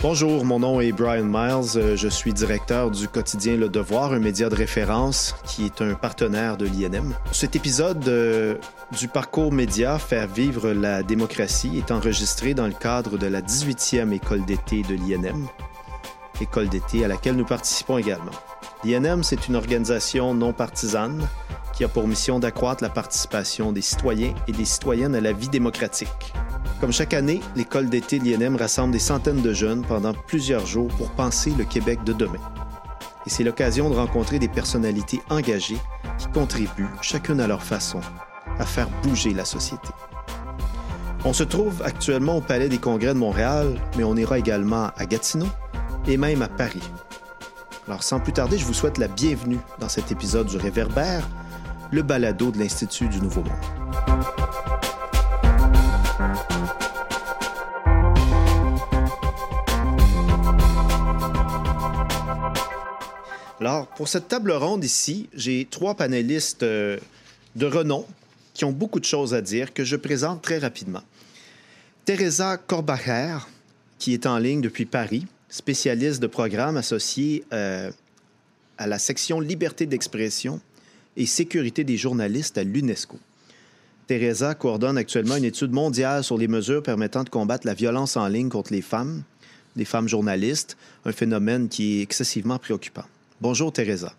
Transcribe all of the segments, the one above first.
Bonjour, mon nom est Brian Miles. Euh, je suis directeur du quotidien Le Devoir, un média de référence qui est un partenaire de l'INM. Cet épisode euh, du parcours média Faire vivre la démocratie est enregistré dans le cadre de la 18e école d'été de l'INM, école d'été à laquelle nous participons également. L'INM, c'est une organisation non partisane qui a pour mission d'accroître la participation des citoyens et des citoyennes à la vie démocratique. Comme chaque année, l'école d'été de l'INM rassemble des centaines de jeunes pendant plusieurs jours pour penser le Québec de demain. Et c'est l'occasion de rencontrer des personnalités engagées qui contribuent, chacune à leur façon, à faire bouger la société. On se trouve actuellement au Palais des Congrès de Montréal, mais on ira également à Gatineau et même à Paris. Alors sans plus tarder, je vous souhaite la bienvenue dans cet épisode du Réverbère, le balado de l'Institut du Nouveau Monde. Alors, pour cette table ronde ici, j'ai trois panélistes euh, de renom qui ont beaucoup de choses à dire que je présente très rapidement. Teresa Corbacher, qui est en ligne depuis Paris, spécialiste de programme associé euh, à la section Liberté d'expression et sécurité des journalistes à l'UNESCO. Teresa coordonne actuellement une étude mondiale sur les mesures permettant de combattre la violence en ligne contre les femmes, les femmes journalistes, un phénomène qui est excessivement préoccupant. Bonjour, Teresa.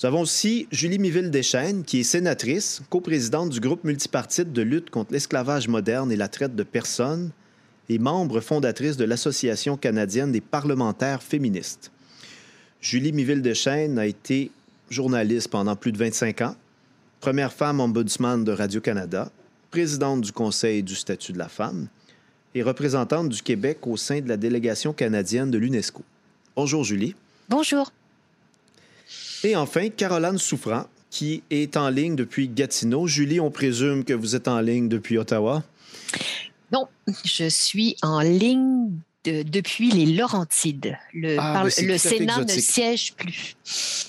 Nous avons aussi Julie Miville-Deschênes, qui est sénatrice, coprésidente du groupe multipartite de lutte contre l'esclavage moderne et la traite de personnes et membre fondatrice de l'Association canadienne des parlementaires féministes. Julie Miville-Deschênes a été journaliste pendant plus de 25 ans, première femme ombudsman de Radio-Canada, présidente du Conseil du statut de la femme et représentante du Québec au sein de la délégation canadienne de l'UNESCO. Bonjour Julie. Bonjour. Et enfin, Caroline Souffrant, qui est en ligne depuis Gatineau. Julie, on présume que vous êtes en ligne depuis Ottawa? Non, je suis en ligne depuis les Laurentides. Le, Ah, ben, le Sénat ne siège plus.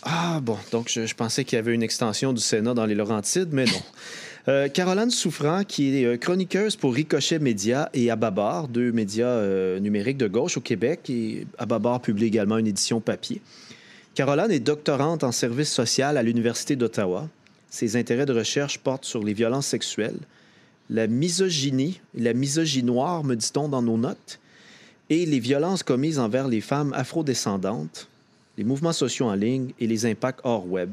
Ah bon, donc je, je pensais qu'il y avait une extension du Sénat dans les Laurentides, mais non. Euh, Caroline Souffrant, qui est euh, chroniqueuse pour Ricochet Média et Ababar, deux médias euh, numériques de gauche au Québec, et Ababar publie également une édition papier. Caroline est doctorante en service social à l'Université d'Ottawa. Ses intérêts de recherche portent sur les violences sexuelles, la misogynie, la misogynoire, me dit-on dans nos notes, et les violences commises envers les femmes afrodescendantes, les mouvements sociaux en ligne et les impacts hors web,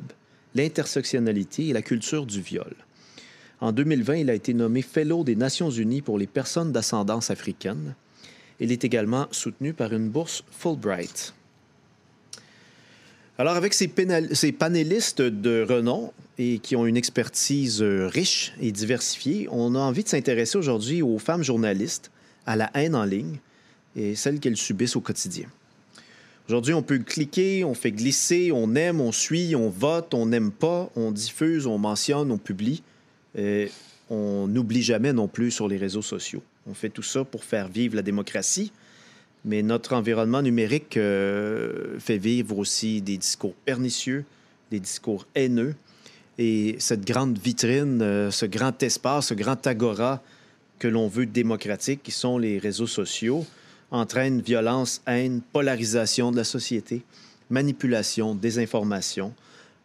l'intersectionnalité et la culture du viol. En 2020, il a été nommé Fellow des Nations Unies pour les personnes d'ascendance africaine. Il est également soutenu par une bourse Fulbright. Alors, avec ces, ces panélistes de renom et qui ont une expertise euh, riche et diversifiée, on a envie de s'intéresser aujourd'hui aux femmes journalistes, à la haine en ligne et celles qu'elles subissent au quotidien. Aujourd'hui, on peut cliquer, on fait glisser, on aime, on suit, on vote, on n'aime pas, on diffuse, on mentionne, on publie. Euh, on n'oublie jamais non plus sur les réseaux sociaux. On fait tout ça pour faire vivre la démocratie, mais notre environnement numérique euh, fait vivre aussi des discours pernicieux, des discours haineux. Et cette grande vitrine, euh, ce grand espace, ce grand agora que l'on veut démocratique, qui sont les réseaux sociaux, entraîne violence, haine, polarisation de la société, manipulation, désinformation,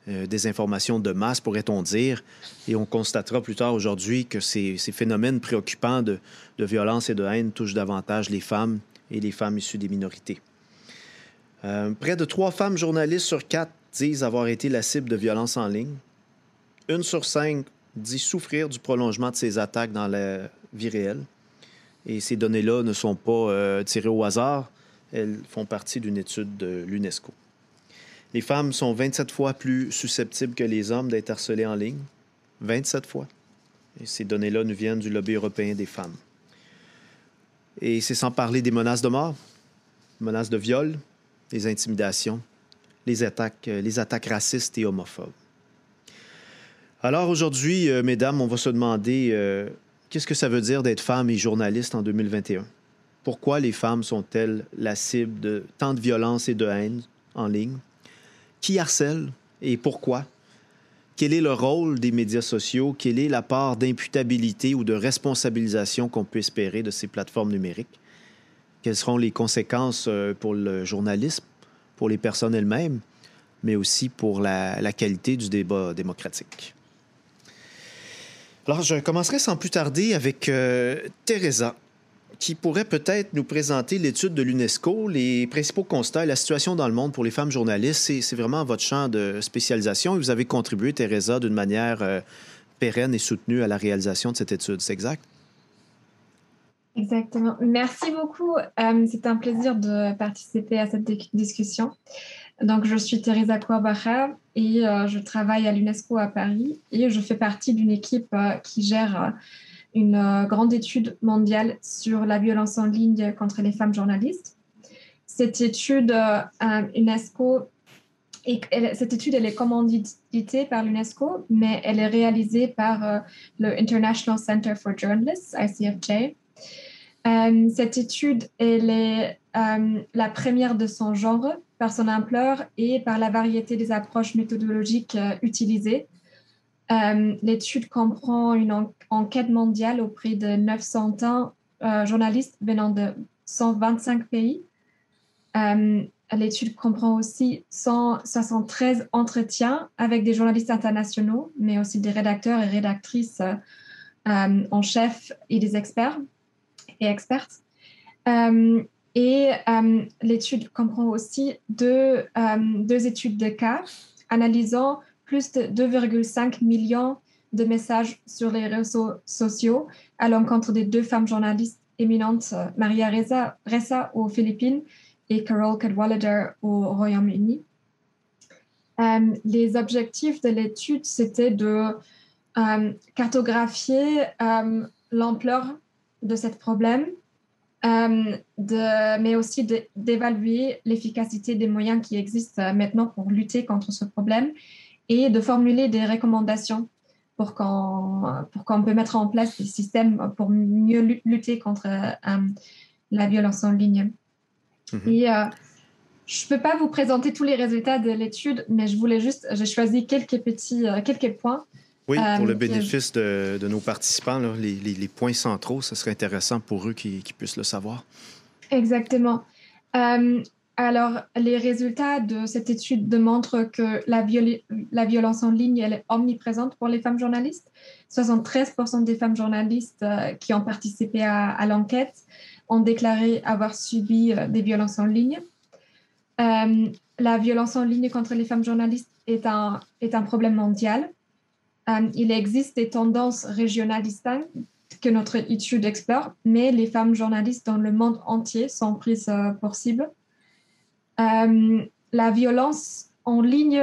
euh, désinformation de masse, pourrait-on dire. Et on constatera plus tard aujourd'hui que ces, ces phénomènes préoccupants de, de violence et de haine touchent davantage les femmes et les femmes issues des minorités. Euh, près de trois femmes journalistes sur quatre disent avoir été la cible de violences en ligne. Une sur cinq dit souffrir du prolongement de ces attaques dans la vie réelle. Et ces données-là ne sont pas euh, tirées au hasard. Elles font partie d'une étude de l'UNESCO. Les femmes sont 27 fois plus susceptibles que les hommes d'être harcelées en ligne. 27 fois. Et ces données-là nous viennent du lobby européen des femmes. Et c'est sans parler des menaces de mort, menaces de viol, des intimidations, les attaques, euh, les attaques racistes et homophobes. Alors aujourd'hui, euh, mesdames, on va se demander qu'est-ce que ça veut dire d'être femme et journaliste en 2021? Pourquoi les femmes sont-elles la cible de tant de violence et de haine en ligne? Qui harcèle et pourquoi? quel est le rôle des médias sociaux, quelle est la part d'imputabilité ou de responsabilisation qu'on peut espérer de ces plateformes numériques, quelles seront les conséquences euh, pour le journalisme, pour les personnes elles-mêmes, mais aussi pour la, qualité du débat démocratique? Alors, je commencerai sans plus tarder avec euh, Teresa qui pourrait peut-être nous présenter l'étude de l'UNESCO, les principaux constats et la situation dans le monde pour les femmes journalistes. C'est vraiment votre champ de spécialisation et vous avez contribué, Teresa, d'une manière euh, pérenne et soutenue à la réalisation de cette étude. C'est exact? Exactement. Merci beaucoup. Euh, c'est un plaisir de participer à cette discussion. Donc, je suis Teresa Kouabacha et euh, je travaille à l'UNESCO à Paris et je fais partie d'une équipe qui gère une euh, grande étude mondiale sur la violence en ligne contre les femmes journalistes. Cette étude euh, UNESCO, et cette étude est commanditée par l'UNESCO, mais elle est réalisée par euh, le International Center for Journalists, ICFJ. cette étude elle est la première de son genre par son ampleur et par la variété des approches méthodologiques utilisées euh, l'étude comprend une enquête mondiale auprès de 901 euh, journalistes venant de 125 pays. Euh, l'étude comprend aussi 173 entretiens avec des journalistes internationaux, mais aussi des rédacteurs et rédactrices en chef et des experts et expertes. Et l'étude comprend aussi deux, deux études de cas analysant plus de 2,5 millions de messages sur les réseaux sociaux à l'encontre des deux femmes journalistes éminentes, euh, Maria Reza, Ressa aux Philippines et Carol Cadwallader au Royaume-Uni. Euh, les objectifs de l'étude, c'était de euh, cartographier l'ampleur de ce problème, de, mais aussi d'évaluer l'efficacité des moyens qui existent maintenant pour lutter contre ce problème et de formuler des recommandations pour qu'on pour qu'on peut mettre en place des systèmes pour mieux lutter contre euh, la violence en ligne. Mhm. Et euh, je ne peux pas vous présenter tous les résultats de l'étude, mais je voulais juste, j'ai choisi quelques petits, euh, quelques points. Oui, pour le bénéfice de, de, nos participants, les, les, les, points centraux, ce serait intéressant pour eux qui, qui puissent le savoir. Exactement. Alors, les résultats de cette étude démontrent que la, la, violence en ligne elle est omniprésente pour les femmes journalistes. 73% des femmes journalistes euh, qui ont participé à, l'enquête ont déclaré avoir subi euh, des violences en ligne. Euh, la violence en ligne contre les femmes journalistes est un, est un problème mondial. Il existe des tendances régionales distinctes que notre étude explore, mais les femmes journalistes dans le monde entier sont prises pour cible. Euh, la violence en ligne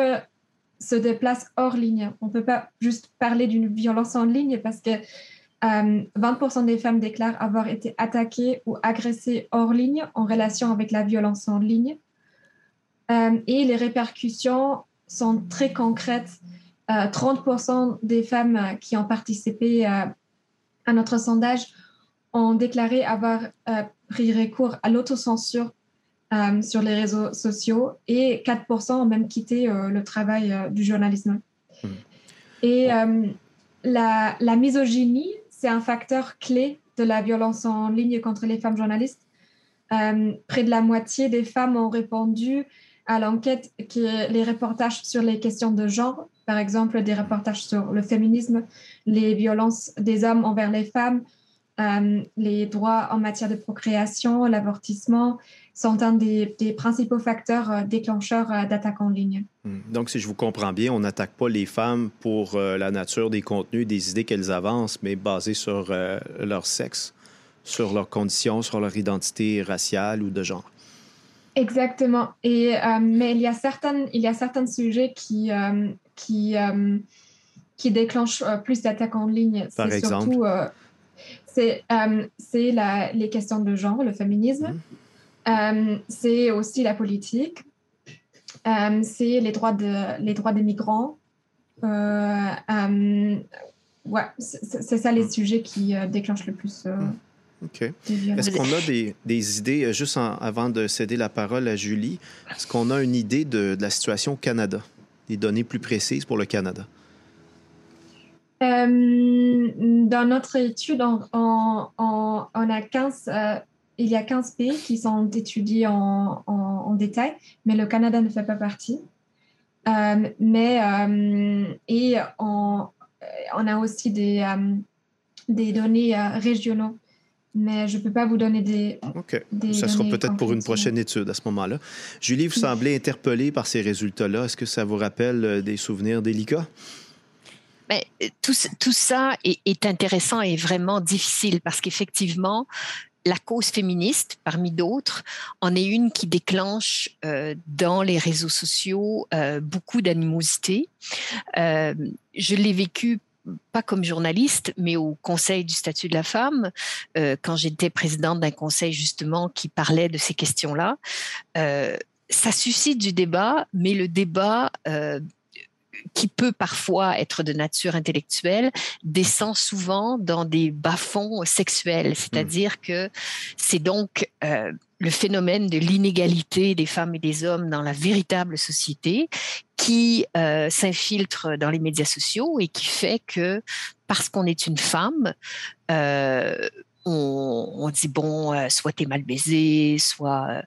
se déplace hors ligne. On ne peut pas juste parler d'une violence en ligne parce que 20% euh, des femmes déclarent avoir été attaquées ou agressées hors ligne en relation avec la violence en ligne. Euh, et les répercussions sont très concrètes. 30% des femmes qui ont participé à notre sondage ont déclaré avoir pris recours à l'autocensure euh, sur les réseaux sociaux et 4% ont même quitté euh, le travail euh, du journalisme. Mmh. Et la, la, misogynie, c'est un facteur clé de la violence en ligne contre les femmes journalistes. près de la moitié des femmes ont répondu à l'enquête les reportages sur les questions de genre, par exemple des reportages sur le féminisme, les violences des hommes envers les femmes, les droits en matière de procréation, l'avortissement, sont un des, principaux facteurs euh, déclencheurs euh, d'attaques en ligne. Hmm. Donc, si je vous comprends bien, on n'attaque pas les femmes pour euh, la nature des contenus, des idées qu'elles avancent, mais basées sur leur sexe, sur leurs conditions, sur leur identité raciale ou de genre. Exactement. Et, mais il y, a certaines, il y a certains sujets qui, qui, qui déclenchent plus d'attaques en ligne. Par exemple? c'est les questions de genre, le féminisme. Euh, c'est aussi la politique, euh, c'est les droits, de, les droits des migrants. Euh, ouais, c'est ça les sujets qui déclenchent le plus. OK. Est-ce qu'on a des, des, idées, juste avant de céder la parole à Julie, est-ce qu'on a une idée de, de, la situation au Canada, des données plus précises pour le Canada? dans notre étude, on, a 15, il y a 15 pays qui sont étudiés en, en, détail, mais le Canada ne fait pas partie. mais, et on, on, a aussi des, des données régionaux mais je ne peux pas vous donner des. OK. ça sera peut-être pour une prochaine étude à ce moment-là. Julie, vous semblez interpellée par ces résultats-là. Est-ce que ça vous rappelle euh, des souvenirs délicats? Mais ben, tout, tout ça est, intéressant et vraiment difficile parce qu'effectivement, la cause féministe, parmi d'autres, en est une qui déclenche euh, dans les réseaux sociaux euh, beaucoup d'animosité. je l'ai vécu pas comme journaliste, mais au Conseil du statut de la femme, euh, quand j'étais présidente d'un conseil justement qui parlait de ces questions-là. Euh, ça suscite du débat, mais le débat euh, qui peut parfois être de nature intellectuelle, descend souvent dans des bas-fonds sexuels. C'est-à-dire mmh. que c'est donc le phénomène de l'inégalité des femmes et des hommes dans la véritable société qui euh, s'infiltre dans les médias sociaux et qui fait que parce qu'on est une femme, euh, on, dit bon, euh, soit t'es mal baisé, soit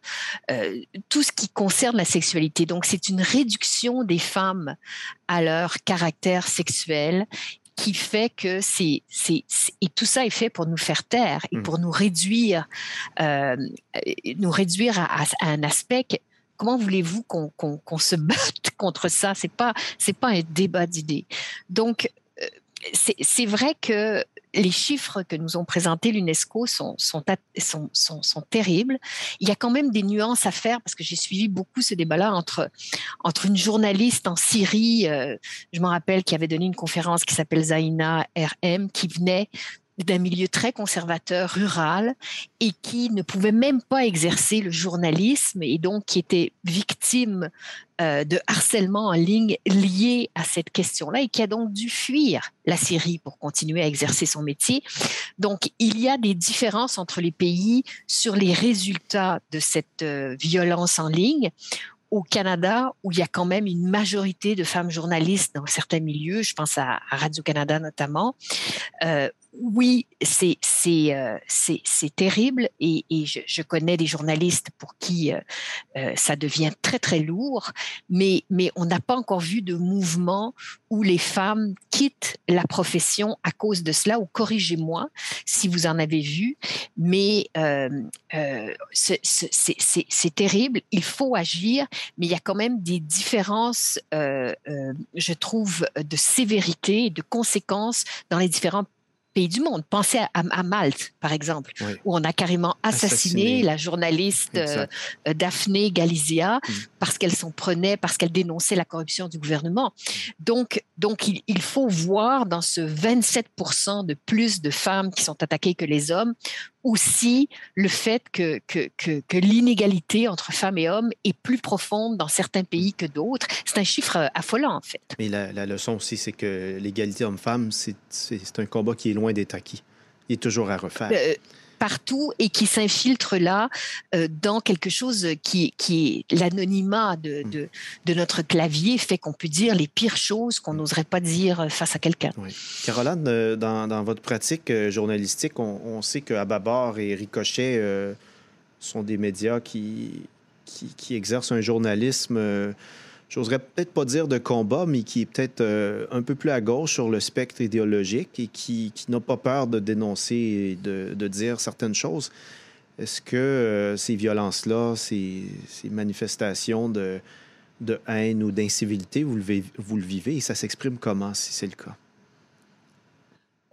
tout ce qui concerne la sexualité. Donc c'est une réduction des femmes à leur caractère sexuel qui fait que c'est, c'est, et tout ça est fait pour nous faire taire et mmh. pour nous réduire, euh, nous réduire à, un aspect. comment voulez-vous qu'on, qu'on, se batte contre ça? C'est pas, c'est pas un débat d'idées. Donc, euh, c'est vrai que les chiffres que nous ont présentés l'UNESCO sont, sont, terribles. Il y a quand même des nuances à faire parce que j'ai suivi beaucoup ce débat-là entre, entre une journaliste en Syrie, euh, je me rappelle, qui avait donné une conférence qui s'appelle Zaina RM, qui venait d'un milieu très conservateur rural et qui ne pouvait même pas exercer le journalisme et donc qui était victime euh, de harcèlement en ligne lié à cette question-là et qui a donc dû fuir la Syrie pour continuer à exercer son métier. Donc il y a des différences entre les pays sur les résultats de cette euh, violence en ligne au Canada, où il y a quand même une majorité de femmes journalistes dans certains milieux, je pense à, Radio-Canada notamment, euh, oui, c'est c'est euh, c'est terrible et, et je, je, connais des journalistes pour qui euh, euh, ça devient très très lourd, mais mais on n'a pas encore vu de mouvement où les femmes quittent la profession à cause de cela ou corrigez-moi si vous en avez vu, mais euh, euh, c'est terrible. Il faut agir, mais il y a quand même des différences, je trouve, de sévérité et de conséquences dans les différents pays du monde. Pensez à, Malte, par exemple, où on a carrément assassiné, la journaliste euh, Daphné Galizia mm. parce qu'elle s'en prenait, parce qu'elle dénonçait la corruption du gouvernement. Donc, donc il, faut voir dans ce 27% de plus de femmes qui sont attaquées que les hommes aussi le fait que, que, que, l'inégalité entre femmes et hommes est plus profonde dans certains pays que d'autres. C'est un chiffre euh, affolant, en fait. Mais la, la leçon aussi, c'est que l'égalité homme-femme, c'est un combat qui est loin d'être acquis. Il est toujours à refaire. Euh, partout et qui s'infiltre là euh, dans quelque chose qui, qui est l'anonymat de, mm. de, de, notre clavier fait qu'on peut dire les pires choses qu'on n'oserait pas dire face à quelqu'un. Oui. Caroline, euh, dans, dans, votre pratique euh, journalistique, on, on sait que Ababar et Ricochet sont des médias qui, qui, qui, exercent un journalisme j'oserais peut-être pas dire de combat, mais qui est peut-être euh, un peu plus à gauche sur le spectre idéologique et qui, n'a pas peur de dénoncer et de, dire certaines choses. Est-ce que euh, ces violences-là, ces, manifestations de, haine ou d'incivilité, vous, vous, le vivez et ça s'exprime comment si c'est le cas?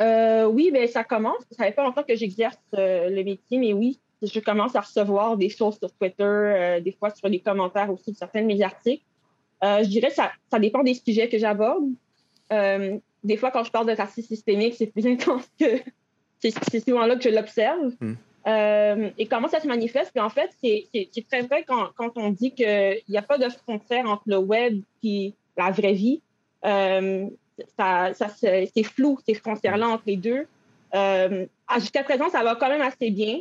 Euh, oui, bien, ça commence. Ça fait pas longtemps que j'exerce le métier, mais oui, je commence à recevoir des choses sur Twitter, des fois sur les commentaires aussi de certains de mes articles. Euh, je dirais que ça, ça dépend des sujets que j'aborde. Euh, des fois, quand je parle de racisme systémique, c'est plus intense que c'est souvent là que je l'observe. Hmm. Euh, et comment ça se manifeste? Puis en fait, c'est très vrai quand, quand on dit qu'il n'y a pas de frontière entre le web et la vraie vie. ça, ça c'est flou, ces frontières-là entre les deux. Jusqu'à présent, ça va quand même assez bien,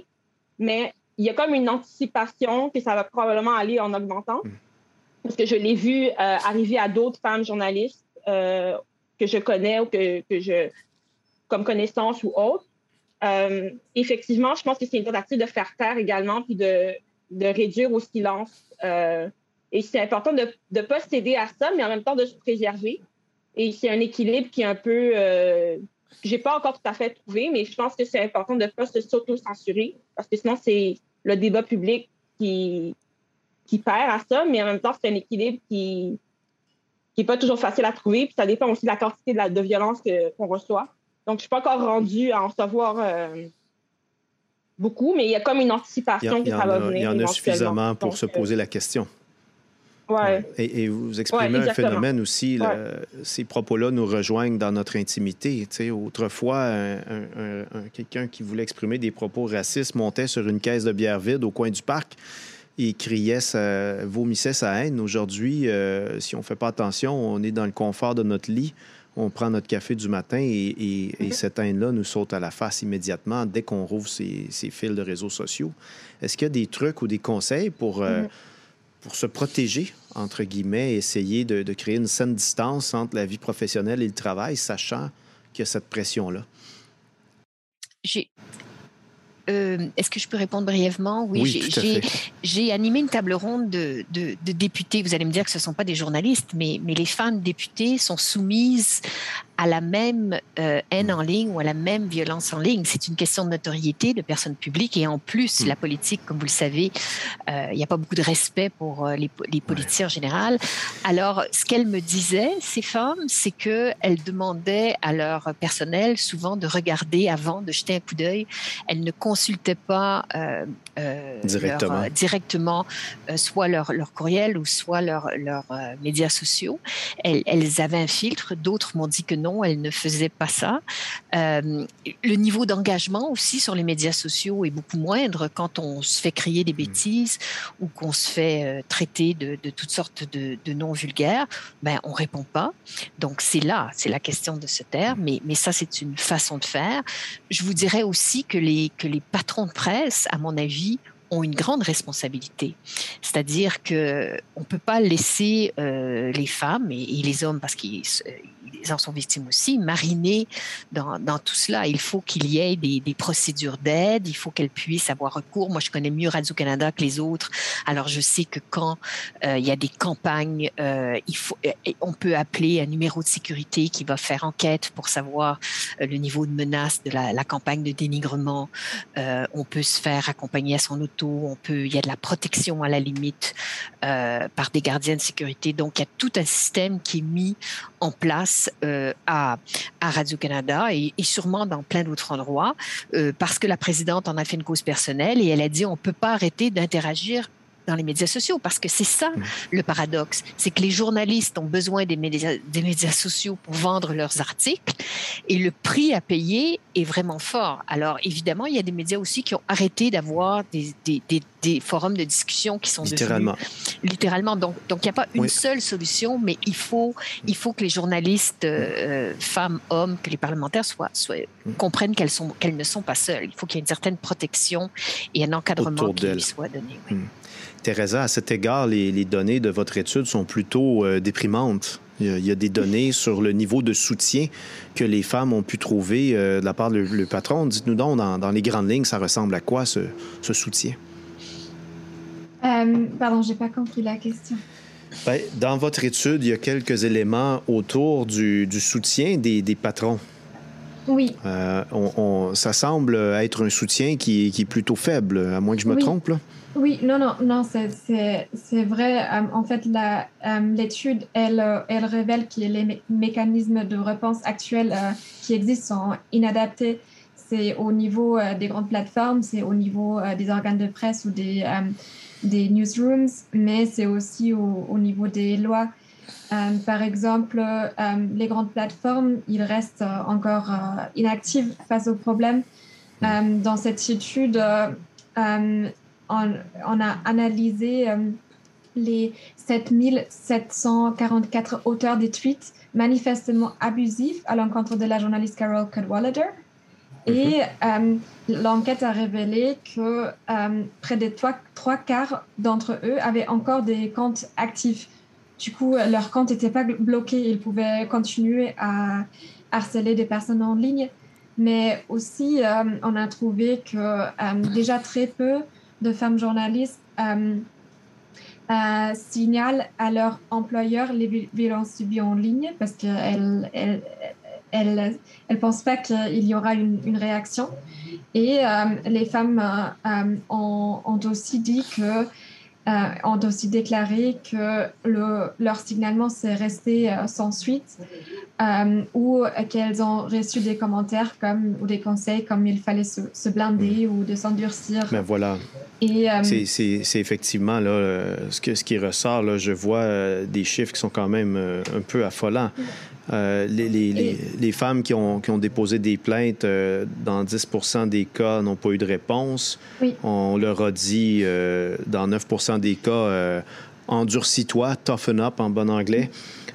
mais il y a comme une anticipation que ça va probablement aller en augmentant. Hmm parce que je l'ai vu euh, arriver à d'autres femmes journalistes euh, que je connais ou que, que je, comme connaissance ou autre. Euh, effectivement, je pense que c'est une tentative de faire taire également, puis de, de réduire au silence. Et c'est important de ne pas céder à ça, mais en même temps de se préserver. Et c'est un équilibre qui est un peu. J'ai pas encore tout à fait trouvé, mais je pense que c'est important de ne pas se s'auto-censurer, parce que sinon, c'est le débat public qui, qui perd à ça, mais en même temps, c'est un équilibre qui n'est pas toujours facile à trouver. Puis ça dépend aussi de la quantité de, la, de violence qu'on reçoit. Donc, je ne suis pas encore rendue à en savoir euh, beaucoup, mais il y a comme une anticipation que ça va venir. Il y en a suffisamment pour se poser la question. Ouais. Et, vous exprimez un phénomène aussi, ces propos-là nous rejoignent dans notre intimité. autrefois, quelqu'un qui voulait exprimer des propos racistes montait sur une caisse de bière vide au coin du parc et criait, sa, vomissait sa haine. Aujourd'hui, euh, si on ne fait pas attention, on est dans le confort de notre lit, on prend notre café du matin et, mhm. cette haine-là nous saute à la face immédiatement dès qu'on rouvre ces, fils de réseaux sociaux. Est-ce qu'il y a des trucs ou des conseils pour, euh, mhm. pour se protéger, entre guillemets, essayer de, de, créer une saine distance entre la vie professionnelle et le travail, sachant qu'il y a cette pression-là? Euh, est-ce que je peux répondre brièvement? Oui, j'ai animé une table ronde de, députés. Vous allez me dire que ce ne sont pas des journalistes, mais, mais les femmes députées sont soumises à la même euh, haine en ligne ou à la même violence en ligne. C'est une question de notoriété, de personnes publiques. Et en plus, hmm. la politique, comme vous le savez, euh, il n'y a pas beaucoup de respect pour les, politiciens en général. Alors, ce qu'elles me disaient, ces femmes, c'est qu'elles demandaient à leur personnel souvent de regarder avant, de jeter un coup d'œil. Elles ne consultaient pas euh, euh, directement, euh, directement soit leur, leur, courriel ou soit leurs leur, médias sociaux. Elles, elles, avaient un filtre, d'autres m'ont dit que non, elles ne faisaient pas ça. le niveau d'engagement aussi sur les médias sociaux est beaucoup moindre quand on se fait crier des hmm. bêtises ou qu'on se fait traiter de, de, toutes sortes de, de noms vulgaires. Ben, on répond pas. Donc c'est là, c'est la question de se taire, mais, mais ça c'est une façon de faire. Je vous dirais aussi que les, que les patrons de presse, à mon avis, ont une grande responsabilité. C'est-à-dire que on peut pas laisser euh, les femmes et, les hommes, parce qu'ils en sont victimes aussi, mariner dans, tout cela. Il faut qu'il y ait des, procédures d'aide, il faut qu'elles puissent avoir recours. Moi, je connais mieux Radio-Canada que les autres. Alors, je sais que quand euh, il y a des campagnes, euh, il faut, on peut appeler un numéro de sécurité qui va faire enquête pour savoir le niveau de menace de la, campagne de dénigrement. on peut se faire accompagner à son on peut, il y a de la protection à la limite euh, par des gardiens de sécurité. Donc, il y a tout un système qui est mis en place euh, à, Radio-Canada et, sûrement dans plein d'autres endroits euh, parce que la présidente en a fait une cause personnelle et elle a dit on ne peut pas arrêter d'interagir dans les médias sociaux, parce que c'est ça mmh. le paradoxe, c'est que les journalistes ont besoin des médias, des médias sociaux pour vendre leurs articles, et le prix à payer est vraiment fort. Alors évidemment, il y a des médias aussi qui ont arrêté d'avoir des, des, des, forums de discussion qui sont littéralement, littéralement. Donc, donc il n'y a pas une seule solution, mais il faut, il faut que les journalistes, euh, femmes, hommes, que les parlementaires soient, soient mmh. comprennent qu'elles sont, qu'elles ne sont pas seules. Il faut qu'il y ait une certaine protection et un encadrement qui soit donné. Oui. Mmh. Teresa, à cet égard, les, données de votre étude sont plutôt euh, déprimantes. Il y, a, des données sur le niveau de soutien que les femmes ont pu trouver euh, de la part du patron. Dites-nous donc, dans, les grandes lignes, ça ressemble à quoi ce, soutien? Euh, pardon, je n'ai pas compris la question. Ben, dans votre étude, il y a quelques éléments autour du, soutien des, patrons. Oui. ça semble être un soutien qui, est plutôt faible, à moins que je me trompe. Là. Oui, non, non, non, c'est vrai. Euh, en fait, euh, l'étude, elle, euh, révèle que les mécanismes de réponse actuels qui existent sont inadaptés. C'est au niveau des grandes plateformes, c'est au niveau des organes de presse ou des, newsrooms, mais c'est aussi au, au, niveau des lois. par exemple, les grandes plateformes, ils restent encore inactives face aux problèmes. dans cette étude, on, a analysé euh, les 7744 auteurs des tweets manifestement abusifs à l'encontre de la journaliste Carol Cadwallader. Et mhm. euh, l'enquête a révélé que euh, près de trois, quarts d'entre eux avaient encore des comptes actifs du coup, leur compte n'était pas bloqué. Ils pouvaient continuer à harceler des personnes en ligne. Mais aussi, on a trouvé que déjà très peu de femmes journalistes euh, signalent à leur employeur les violences subies en ligne parce qu'elles elles, elles, elles, pensent pas qu'il y aura une, réaction. Et euh, les femmes euh, ont, aussi dit que euh, ont aussi déclaré que le, leur signalement s'est resté euh, sans suite euh, ou qu'elles ont reçu des commentaires comme, ou des conseils comme il fallait se, se blinder ou de s'endurcir. Ben voilà. C'est effectivement là, ce, que, ce qui ressort. Là, je vois des chiffres qui sont quand même un peu affolants. Euh, les, les, les, femmes qui ont, qui ont, déposé des plaintes, euh, dans 10% des cas, n'ont pas eu de réponse. Oui. On leur a dit, euh, dans 9% des cas, endurcis-toi, toughen up en bon anglais.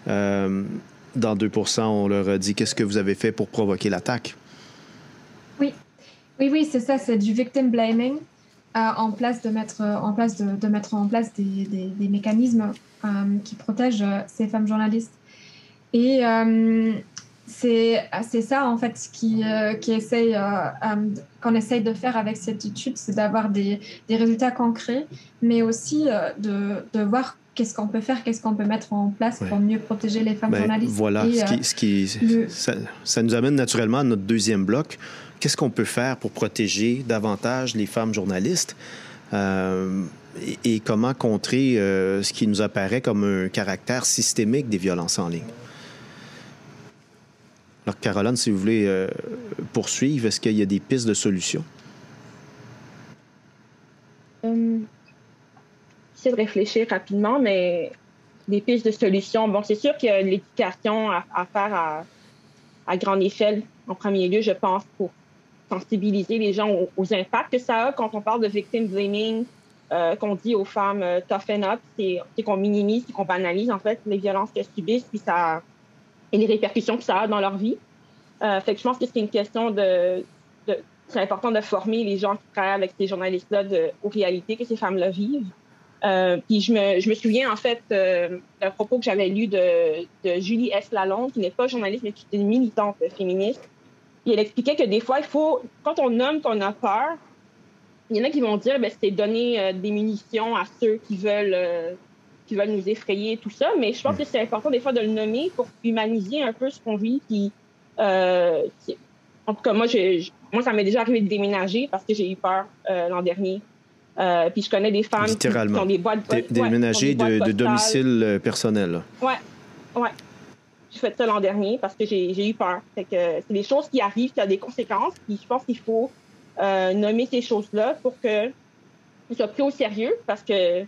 dans 2% on leur a dit, qu'est-ce que vous avez fait pour provoquer l'attaque? Oui, oui, oui, c'est ça, c'est du victim blaming. en place de mettre en place de, de mettre en place des, des, des mécanismes qui protègent ces femmes journalistes. Et euh, c'est ça, en fait, qui, euh, qui essaye, euh, qu'on essaye de faire avec cette étude, c'est d'avoir des, des, résultats concrets, mais aussi de, de voir qu'est-ce qu'on peut faire, qu'est-ce qu'on peut mettre en place pour mieux protéger les femmes ben, journalistes. Voilà, ce qui, ce qui le... ça, ça, nous amène naturellement à notre deuxième bloc. Qu'est-ce qu'on peut faire pour protéger davantage les femmes journalistes? Euh, et, et, comment contrer euh, ce qui nous apparaît comme un caractère systémique des violences en ligne? Alors, Caroline, si vous voulez euh, poursuivre, est-ce qu'il y a des pistes de solutions? Euh, J'essaie de réfléchir rapidement, mais des pistes de solutions. Bon, c'est sûr qu'il y a l'éducation à, faire à, à, grande échelle, en premier lieu, je pense, pour sensibiliser les gens aux, impacts que ça a quand on parle de victim blaming, euh, qu'on dit aux femmes euh, toughen up, c'est qu'on minimise, qu'on banalise en fait les violences qu'elles subissent, puis ça et les répercussions que ça a dans leur vie. Euh, fait que je pense que c'est une question de, c'est important de former les gens qui travaillent avec ces journalistes-là aux réalités que ces femmes-là vivent. Euh, puis je me, je me souviens en fait euh, d'un propos que j'avais lu de, de Julie S. Lalonde, qui n'est pas journaliste, mais qui est une militante féministe. Puis elle expliquait que des fois, il faut, quand on nomme qu'on a peur, il y en a qui vont dire, ben, c'est donner des munitions à ceux qui veulent qui veulent nous effrayer, tout ça. Mais je pense que c'est important des fois de le nommer pour humaniser un peu ce qu'on vit. Puis, euh, en tout cas, moi, moi ça m'est déjà arrivé de déménager parce que j'ai eu peur euh, l'an dernier. Euh, puis je connais des femmes qui ont des boîtes de Déménager de, de, domicile personnel. Ouais, ouais. J'ai fait ça l'an dernier parce que j'ai eu peur. Fait que c'est des choses qui arrivent, qui ont des conséquences. Puis je pense qu'il faut nommer ces choses-là pour que soient pris au sérieux parce que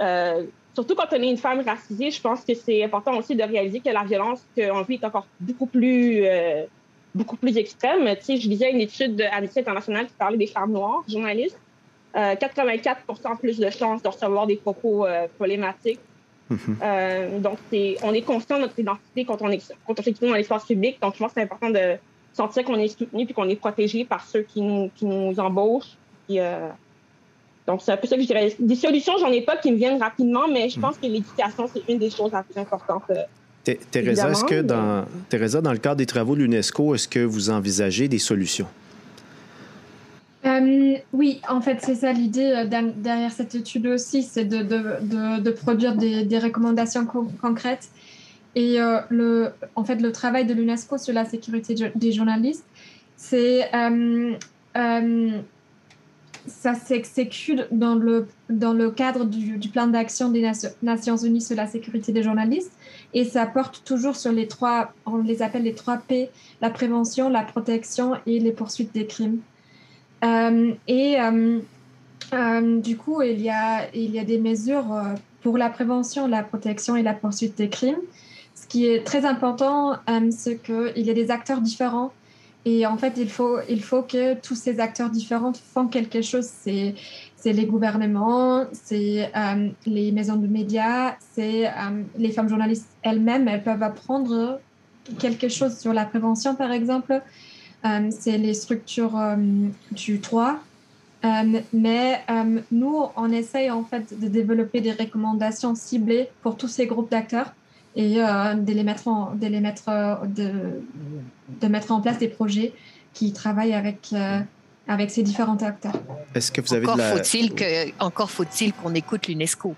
euh, surtout quand on est une femme racisée, je pense que c'est important aussi de réaliser que la violence qu'on vit est encore beaucoup plus, euh, beaucoup plus extrême. Tu sais, je lisais une étude de Amnesty International qui parlait des femmes noires, journalistes. Euh, 84% plus de chances de recevoir des propos euh, problématiques. Mm -hmm. donc, on est conscient de notre identité quand on, est, quand on s'exprime dans l'espace public. Donc, je pense que c'est important de sentir qu'on est soutenu puis qu'on est protégé par ceux qui nous, qui nous embauchent. Puis, euh, donc, c'est un peu ça que je dirais. Des solutions, j'en ai pas qui me viennent rapidement, mais je pense que l'éducation, c'est une des choses les plus importantes. Euh, Teresa, est-ce que dans, Teresa, dans le cadre des travaux de l'UNESCO, est-ce que vous envisagez des solutions? Euh, oui, en fait, c'est ça l'idée euh, derrière cette étude aussi, c'est de, de, de, de, produire des, des recommandations co concrètes. Et euh, le, en fait, le travail de l'UNESCO sur la sécurité des journalistes, c'est euh, euh, ça s'exécute dans le, dans le cadre du, plan d'action des Nations Unies sur la sécurité des journalistes et ça porte toujours sur les trois, on les appelle les trois P, la prévention, la protection et les poursuites des crimes. Euh, et euh, euh, du coup, il y, a, il y a des mesures pour la prévention, la protection et la poursuite des crimes. Ce qui est très important, c'est qu'il y a des acteurs différents et en fait, il faut, il faut que tous ces acteurs différents font quelque chose. C'est, c'est les gouvernements, c'est euh, les maisons de médias, c'est euh, les femmes journalistes elles-mêmes. Elles peuvent apprendre quelque chose sur la prévention, par exemple. Euh, c'est les structures du droit mais nous, on essaye en fait de développer des recommandations ciblées pour tous ces groupes d'acteurs et de les mettre en, de les mettre de, de mettre en place des projets qui travaillent avec avec ces différents acteurs. Est-ce que vous avez encore la... faut-il que encore faut-il qu'on écoute l'UNESCO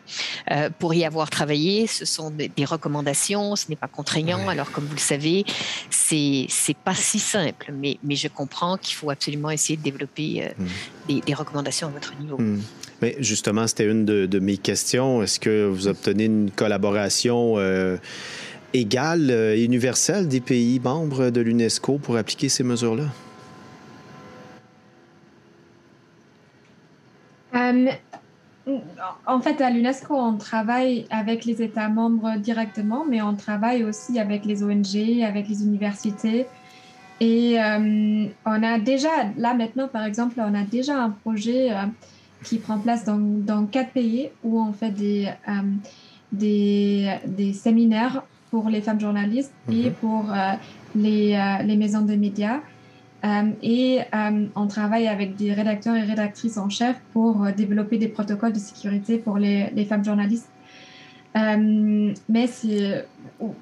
euh, pour y avoir travaillé. Ce sont des, recommandations, ce n'est pas contraignant. Alors comme vous le savez, c'est c'est pas si simple, mais mais je comprends qu'il faut absolument essayer de développer euh, hmm. des, recommandations à votre niveau. Hmm. Mais justement, c'était une de, mes questions. Est-ce que vous obtenez une collaboration euh, égale, universelle des pays membres de l'UNESCO pour appliquer ces mesures-là? Euh, en fait, à l'UNESCO, on travaille avec les États membres directement, mais on travaille aussi avec les ONG, avec les universités. Et euh, on a déjà, là maintenant, par exemple, on a déjà un projet euh, qui prend place dans, dans, quatre pays où on fait des, des, des, séminaires pour les femmes journalistes et mhm. pour les, les maisons de médias. Euh, et euh, on travaille avec des rédacteurs et rédactrices en chef pour euh, développer des protocoles de sécurité pour les, les femmes journalistes. mais c'est,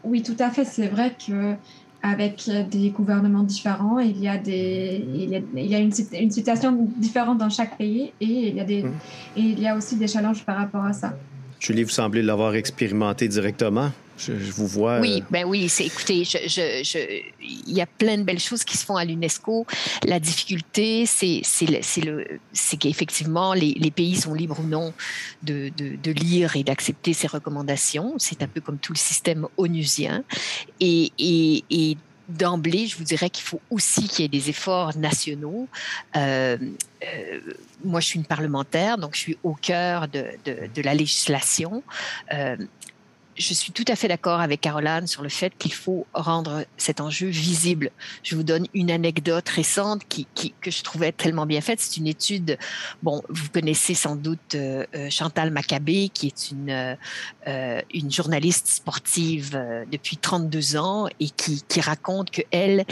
oui, tout à fait, c'est vrai que avec des gouvernements différents, il y a, des, il y a, il y a une, une, situation différente dans chaque pays et il, y a des, mmh. et il y a aussi des challenges par rapport à ça. Julie, vous semblez l'avoir expérimenté directement? Je, vous vois. Oui, euh, ben oui. C'est, écoutez, je, je, il y a plein de belles choses qui se font à l'UNESCO. La difficulté, c'est, le, qu'effectivement, les, les, pays sont libres ou non de, de, de lire et d'accepter ces recommandations. C'est un peu comme tout le système onusien. Et, et, et d'emblée, je vous dirais qu'il faut aussi qu'il y ait des efforts nationaux. Euh, euh, moi, je suis une parlementaire, donc je suis au cœur de, de, de la législation. Euh, je suis tout à fait d'accord avec Caroline sur le fait qu'il faut rendre cet enjeu visible. Je vous donne une anecdote récente qui, que je trouvais tellement bien faite. C'est une étude, bon, vous connaissez sans doute euh, euh, Chantal Maccabé, qui est une, euh, une journaliste sportive depuis 32 ans et qui, qui raconte que elle,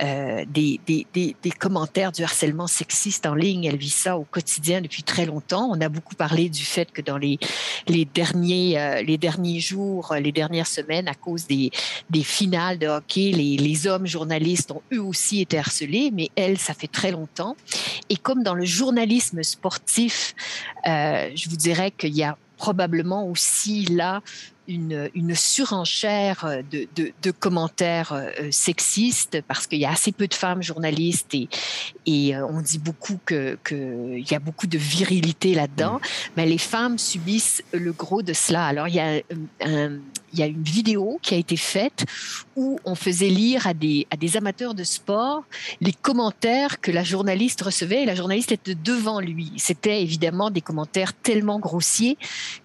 des, des, des, commentaires du harcèlement sexiste en ligne, elle vit ça au quotidien depuis très longtemps. On a beaucoup parlé du fait que dans les, les, derniers, les derniers jours, euh, les dernières semaines, à cause des, des finales de hockey, les, les hommes journalistes ont eux aussi été harcelés, mais elle, ça fait très longtemps. Et comme dans le journalisme sportif, euh, je vous dirais qu'il y a probablement aussi là une, surenchère de, de, commentaires euh, sexistes parce qu'il y a assez peu de femmes journalistes et, et euh, on dit beaucoup qu'il que y a beaucoup de virilité là-dedans. Mm. Mais les femmes subissent le gros de cela. Alors, il y a un, il y a une vidéo qui a été faite où on faisait lire à des, à des amateurs de sport les commentaires que la journaliste recevait et la journaliste était devant lui. C'était évidemment des commentaires tellement grossiers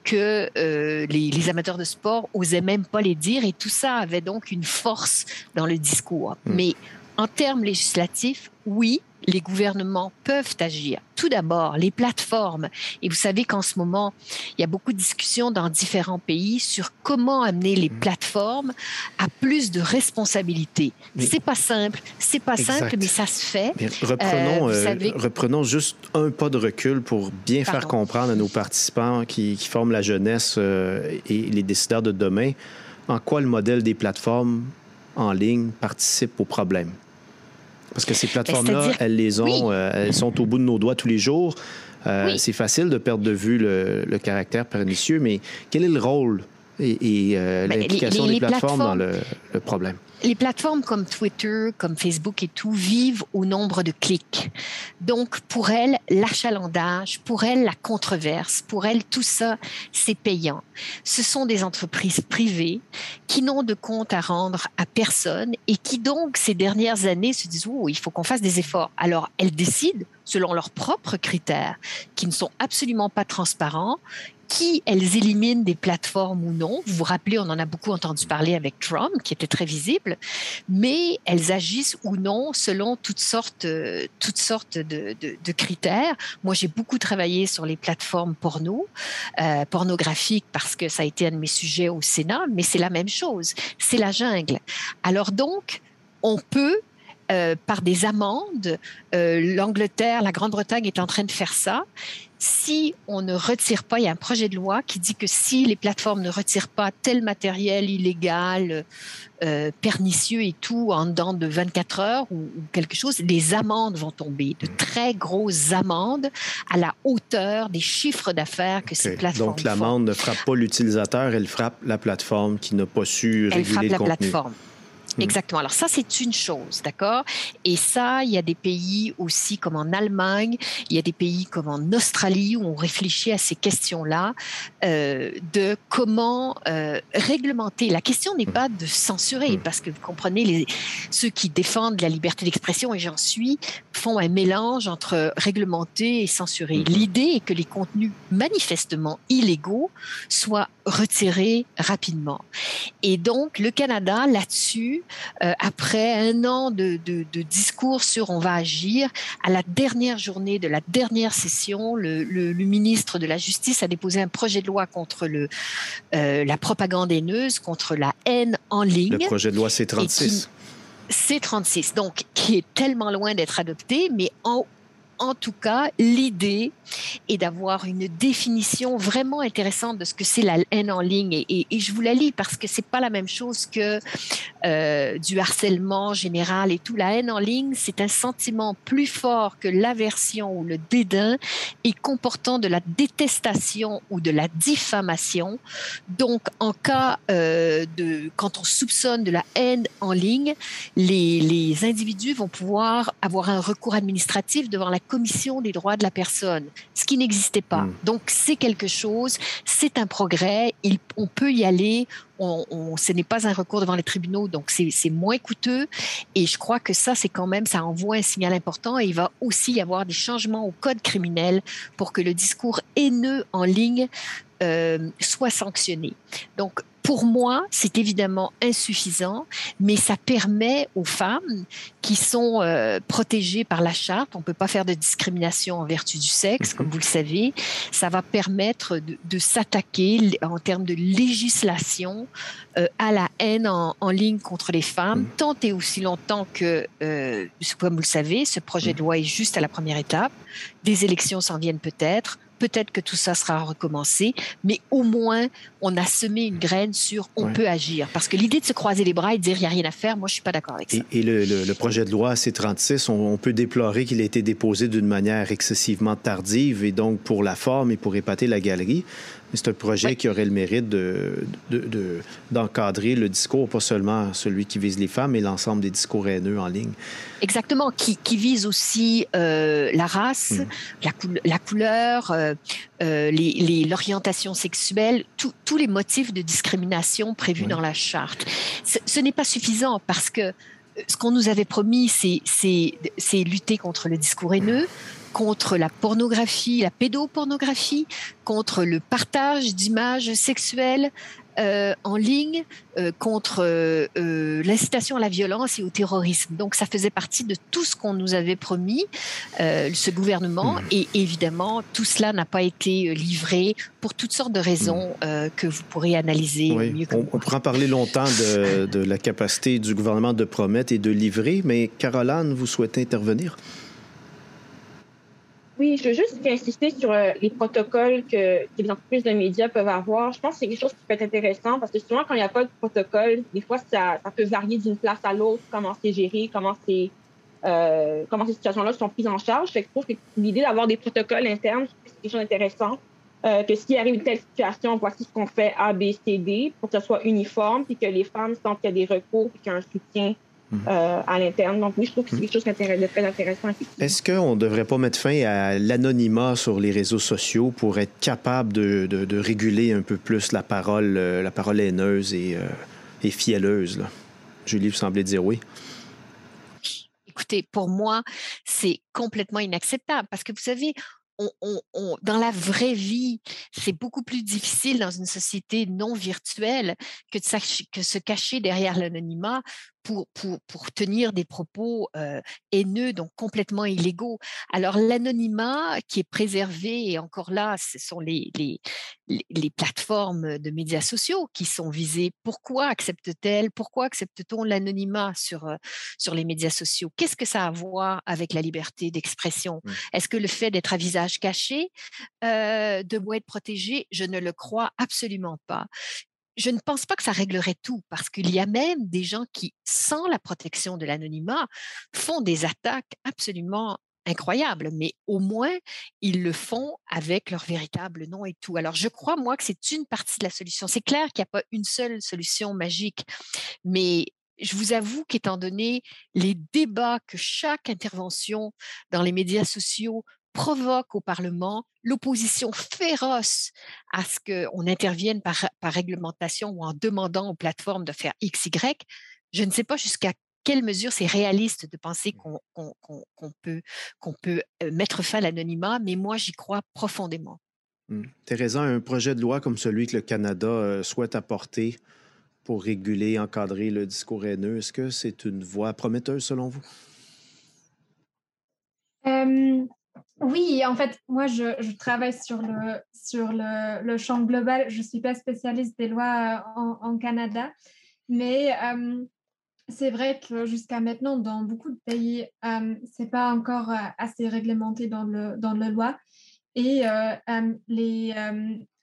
que euh, les, les, amateurs de sport osaient même pas les dire et tout ça avait donc une force dans le discours. Hmm. Mais en termes législatifs, oui, les gouvernements peuvent agir. Tout d'abord, les plateformes. Et vous savez qu'en ce moment, il y a beaucoup de discussions dans différents pays sur comment amener les mm. plateformes à plus de responsabilités. C'est pas simple, c'est pas simple, mais ça se fait. reprenons, euh, euh, reprenons juste un pas de recul pour bien faire comprendre à nos participants qui, forment la jeunesse euh, et les décideurs de demain en quoi le modèle des plateformes en ligne participe au problème. Parce que ces ben, plateformes-là, elles les ont, euh, elles sont au bout de nos doigts tous les jours. Euh, c'est facile de perdre de vue le, caractère pernicieux, mais quel est le rôle et, euh, ben, l'implication des plateformes, dans le problème? Les plateformes comme Twitter, comme Facebook et tout vivent au nombre de clics. Donc, pour elles, l'achalandage, pour elles, la controverse, pour elles, tout ça, c'est payant. Ce sont des entreprises privées qui n'ont de compte à rendre à personne et qui donc, ces dernières années, se disent, oh, il faut qu'on fasse des efforts. Alors, elles décident selon leurs propres critères, qui ne sont absolument pas transparents, qui elles éliminent des plateformes ou non. Vous vous rappelez, on en a beaucoup entendu parler avec Trump, qui était très visible, mais elles agissent ou non selon toutes sortes, toutes sortes de, critères. Moi, j'ai beaucoup travaillé sur les plateformes porno, euh, pornographiques, parce que ça a été un de mes sujets au Sénat, mais c'est la même chose. C'est la jungle. Alors donc, on peut euh, par des amendes. Euh, L'Angleterre, la Grande-Bretagne est en train de faire ça. Si on ne retire pas, il y a un projet de loi qui dit que si les plateformes ne retirent pas tel matériel illégal, euh, pernicieux et tout en dedans de 24 heures ou, quelque chose, les amendes vont tomber, de très grosses amendes à la hauteur des chiffres d'affaires que ces plateformes Donc l'amende ne frappe pas l'utilisateur, elle frappe la plateforme qui n'a pas su réguler elle frappe le la contenu. plateforme. Hmm. Exactement. Alors ça, c'est une chose, d'accord? Et ça, il y a des pays aussi comme en Allemagne, il y a des pays comme en Australie où on réfléchit à ces questions-là euh, de comment euh, réglementer. La question n'est hmm. pas de censurer, hmm. parce que vous comprenez, les, ceux qui défendent la liberté d'expression, et j'en suis, font un mélange entre réglementer et censurer. L'idée est que les contenus manifestement illégaux soient retirés rapidement. Et donc, le Canada, là-dessus, euh, après un an de, discours sur on va agir, à la dernière journée de la dernière session, le, ministre de la Justice a déposé un projet de loi contre le, euh, la propagande haineuse, contre la haine en ligne. Le projet de loi C36. C36, donc qui est tellement loin d'être adopté, mais en, en tout cas, l'idée est d'avoir une définition vraiment intéressante de ce que c'est la haine en ligne. Et, je vous la lis parce que c'est pas la même chose que euh, du harcèlement général et tout. La haine en ligne, c'est un sentiment plus fort que l'aversion ou le dédain et comportant de la détestation ou de la diffamation. Donc, en cas euh, de, quand on soupçonne de la haine en ligne, les, les individus vont pouvoir avoir un recours administratif devant la commission des droits de la personne, ce qui n'existait pas. Hmm. Donc c'est quelque chose, c'est un progrès, il, on peut y aller, on, ce n'est pas un recours devant les tribunaux, donc c'est moins coûteux. Et je crois que ça, c'est quand même, ça envoie un signal important. Et il va aussi y avoir des changements au code criminel pour que le discours haineux en ligne euh, soit sanctionné. Donc, pour moi, c'est évidemment insuffisant, mais ça permet aux femmes qui sont euh, protégées par la charte, on ne peut pas faire de discrimination en vertu du sexe, comme vous le savez, ça va permettre de, s'attaquer en termes de législation euh, à la haine en, ligne contre les femmes, mm. tant et aussi longtemps que, euh, comme vous le savez, ce projet de loi est juste à la première étape. Des élections s'en viennent peut-être peut-être que tout ça sera recommencé, mais au moins, on a semé une graine sur on peut agir. Parce que l'idée de se croiser les bras et de dire il n'y a rien à faire, moi, je ne suis pas d'accord avec ça. Et, le, projet de loi C-36, on, peut déplorer qu'il ait été déposé d'une manière excessivement tardive et donc pour la forme et pour épater la galerie c'est un projet qui aurait le mérite d'encadrer de, le discours, pas seulement celui qui vise les femmes, mais l'ensemble des discours haineux en ligne. Exactement, qui, vise aussi euh, la race, hmm. la, couleur, euh, euh, l'orientation sexuelle, tous les motifs de discrimination prévus dans la charte. ce n'est pas suffisant parce que ce qu'on nous avait promis, c'est lutter contre le discours haineux, contre la pornographie, la pédopornographie, contre le partage d'images sexuelles euh, en ligne, euh, contre euh, l'incitation à la violence et au terrorisme. Donc ça faisait partie de tout ce qu'on nous avait promis, ce gouvernement, hmm. et évidemment, tout cela n'a pas été livré pour toutes sortes de raisons hmm. que vous pourrez analyser mieux que on, on pourra en parler longtemps de, de la capacité du gouvernement de promettre et de livrer, mais Caroline, vous souhaitez intervenir? Oui, je veux juste insister sur euh, les protocoles que, les entreprises de médias peuvent avoir. Je pense que c'est quelque chose qui peut être intéressant parce que souvent, quand il n'y a pas de protocole, des fois, ça, ça peut varier d'une place à l'autre, comment c'est géré, comment, c'est, euh, comment ces situations-là sont prises en charge. je trouve que l'idée d'avoir des protocoles internes, c'est quelque chose d'intéressant. Euh, que s'il arrive une telle situation, voici ce qu'on fait A, B, C, D, pour que ce soit uniforme, puis que les femmes sentent qu'il y a des recours, puis qu'il y a un soutien Mhm. Euh, à l'interne. Donc oui, je trouve que c'est quelque chose de très intéressant. Est-ce qu'on ne devrait pas mettre fin à l'anonymat sur les réseaux sociaux pour être capable de, réguler un peu plus la parole, euh, la parole haineuse et, euh, et fielleuse? Là? Julie, vous semblez dire oui. Écoutez, pour moi, c'est complètement inacceptable parce que vous savez, dans la vraie vie, c'est beaucoup plus difficile dans une société non virtuelle que de, que se cacher derrière l'anonymat pour, pour, pour, tenir des propos haineux, donc complètement illégaux. Alors l'anonymat qui est préservé, et encore là, ce sont les, les, les plateformes de médias sociaux qui sont visées. Pourquoi accepte-t-elle? Pourquoi accepte-t-on l'anonymat sur, sur les médias sociaux? Qu'est-ce que ça a à voir avec la liberté d'expression? Mmh. Est-ce que le fait d'être à visage caché euh, doit être protégé Je ne le crois absolument pas je ne pense pas que ça réglerait tout parce qu'il y a même des gens qui, sans la protection de l'anonymat, font des attaques absolument incroyables, mais au moins, ils le font avec leur véritable nom et tout. Alors, je crois, moi, que c'est une partie de la solution. C'est clair qu'il n'y a pas une seule solution magique, mais je vous avoue qu'étant donné les débats que chaque intervention dans les médias sociaux provoque au Parlement l'opposition féroce à ce qu'on intervienne par, réglementation ou en demandant aux plateformes de faire X, Y, je ne sais pas jusqu'à quelle mesure c'est réaliste de penser mmh. qu'on peut, peut euh, mettre fin à l'anonymat, mais moi j'y crois profondément. Mmh. Thérèse, un projet de loi comme celui que le Canada euh, souhaite apporter pour réguler, encadrer le discours haineux, est-ce que c'est une voie prometteuse selon vous? Oui, en fait, moi, je, travaille sur le, sur le, champ global. Je ne suis pas spécialiste des lois euh, en, Canada, mais euh, c'est vrai que jusqu'à maintenant, dans beaucoup de pays, euh, ce n'est pas encore assez réglementé dans le, dans le loi. Et les,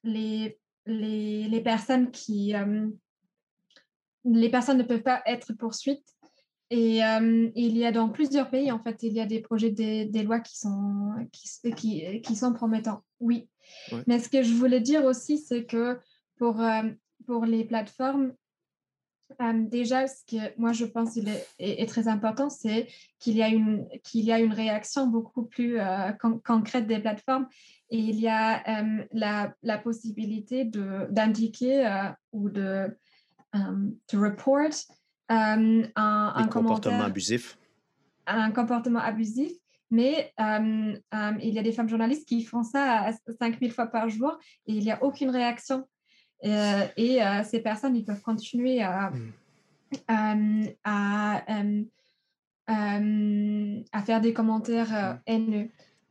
les, les, les, personnes qui... les personnes ne peuvent pas être poursuites et euh, il y a dans plusieurs pays, en fait, il y a des projets, des, des lois qui sont, qui, qui, sont promettants. Oui. Mais ce que je voulais dire aussi, c'est que pour, euh, pour les plateformes, euh, déjà, ce que moi je pense est, est, très important, c'est qu'il y, a une, qu'il y a une réaction beaucoup plus concrète des plateformes et il y a la, la, possibilité d'indiquer ou de to report euh, un, comportement abusif. Un comportement abusif. Mais euh, euh, il y a des femmes journalistes qui font ça 5000 fois par jour et il n'y a aucune réaction. et ces personnes, ils peuvent continuer à, hmm. à, à, faire des commentaires hmm. haineux.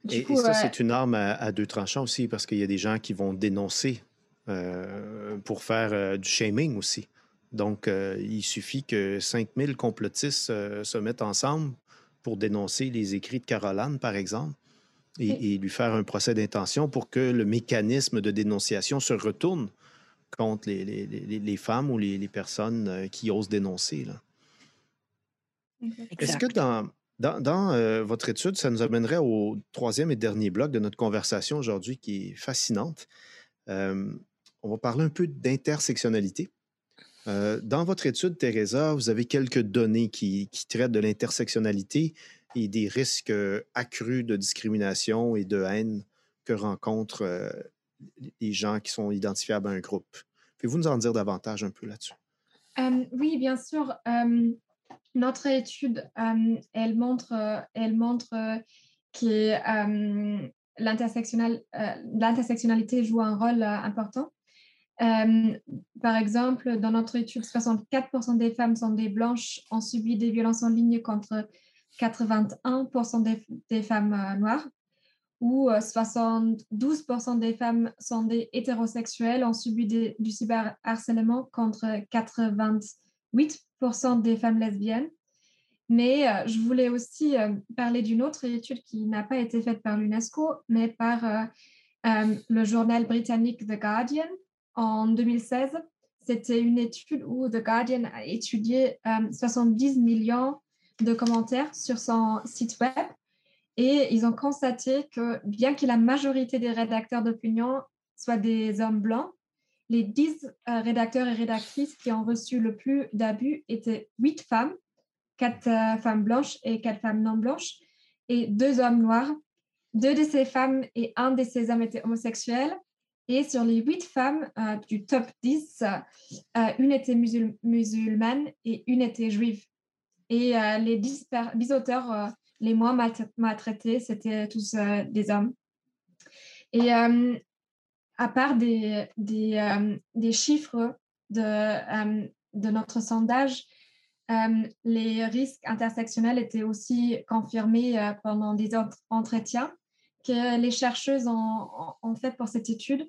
et, ça, c'est une arme à, deux tranchants aussi, parce qu'il y a des gens qui vont dénoncer pour faire du shaming aussi. Donc, euh, il suffit que 5000 complotistes euh, se mettent ensemble pour dénoncer les écrits de Caroline, par exemple, et, lui faire un procès d'intention pour que le mécanisme de dénonciation se retourne contre les, femmes ou les, personnes euh, qui osent dénoncer. Est-ce que dans, dans, votre étude, ça nous amènerait au troisième et dernier bloc de notre conversation aujourd'hui qui est fascinante? on va parler un peu d'intersectionnalité. Euh, dans votre étude, Teresa, vous avez quelques données qui, traitent de l'intersectionnalité et des risques euh, accrus de discrimination et de haine que rencontrent euh, les gens qui sont identifiables à un groupe. Pouvez-vous nous en dire davantage un peu là-dessus? oui, bien sûr. notre étude, elle montre, elle montre que l'intersectionnalité joue un rôle important euh, par exemple, dans notre étude, 64% des femmes sont des blanches, ont subi des violences en ligne contre 81% des, femmes euh, noires, ou 72% euh, des femmes sont des hétérosexuels, ont subi du cyberharcèlement contre 88% des femmes lesbiennes. Mais je voulais aussi parler d'une autre étude qui n'a pas été faite par l'UNESCO, mais par le journal britannique The Guardian, en 2016. C'était une étude où The Guardian a étudié 70 euh, millions de commentaires sur son site web et ils ont constaté que bien que la majorité des rédacteurs d'opinion soient des hommes blancs, les 10 euh, rédacteurs et rédactrices qui ont reçu le plus d'abus étaient 8 femmes, 4 euh, femmes blanches et 4 femmes non blanches, et 2 hommes noirs. Deux de ces femmes et un de ces hommes étaient homosexuels et sur les huit femmes euh, du top 10, euh, une était musulmane et une était juive. Et euh, les dix, auteurs les moins maltraités, c'était tous des hommes. Et à part des, des, des chiffres de, de, notre sondage, les risques intersectionnels étaient aussi confirmés pendant des entretiens que les chercheuses ont, fait pour cette étude.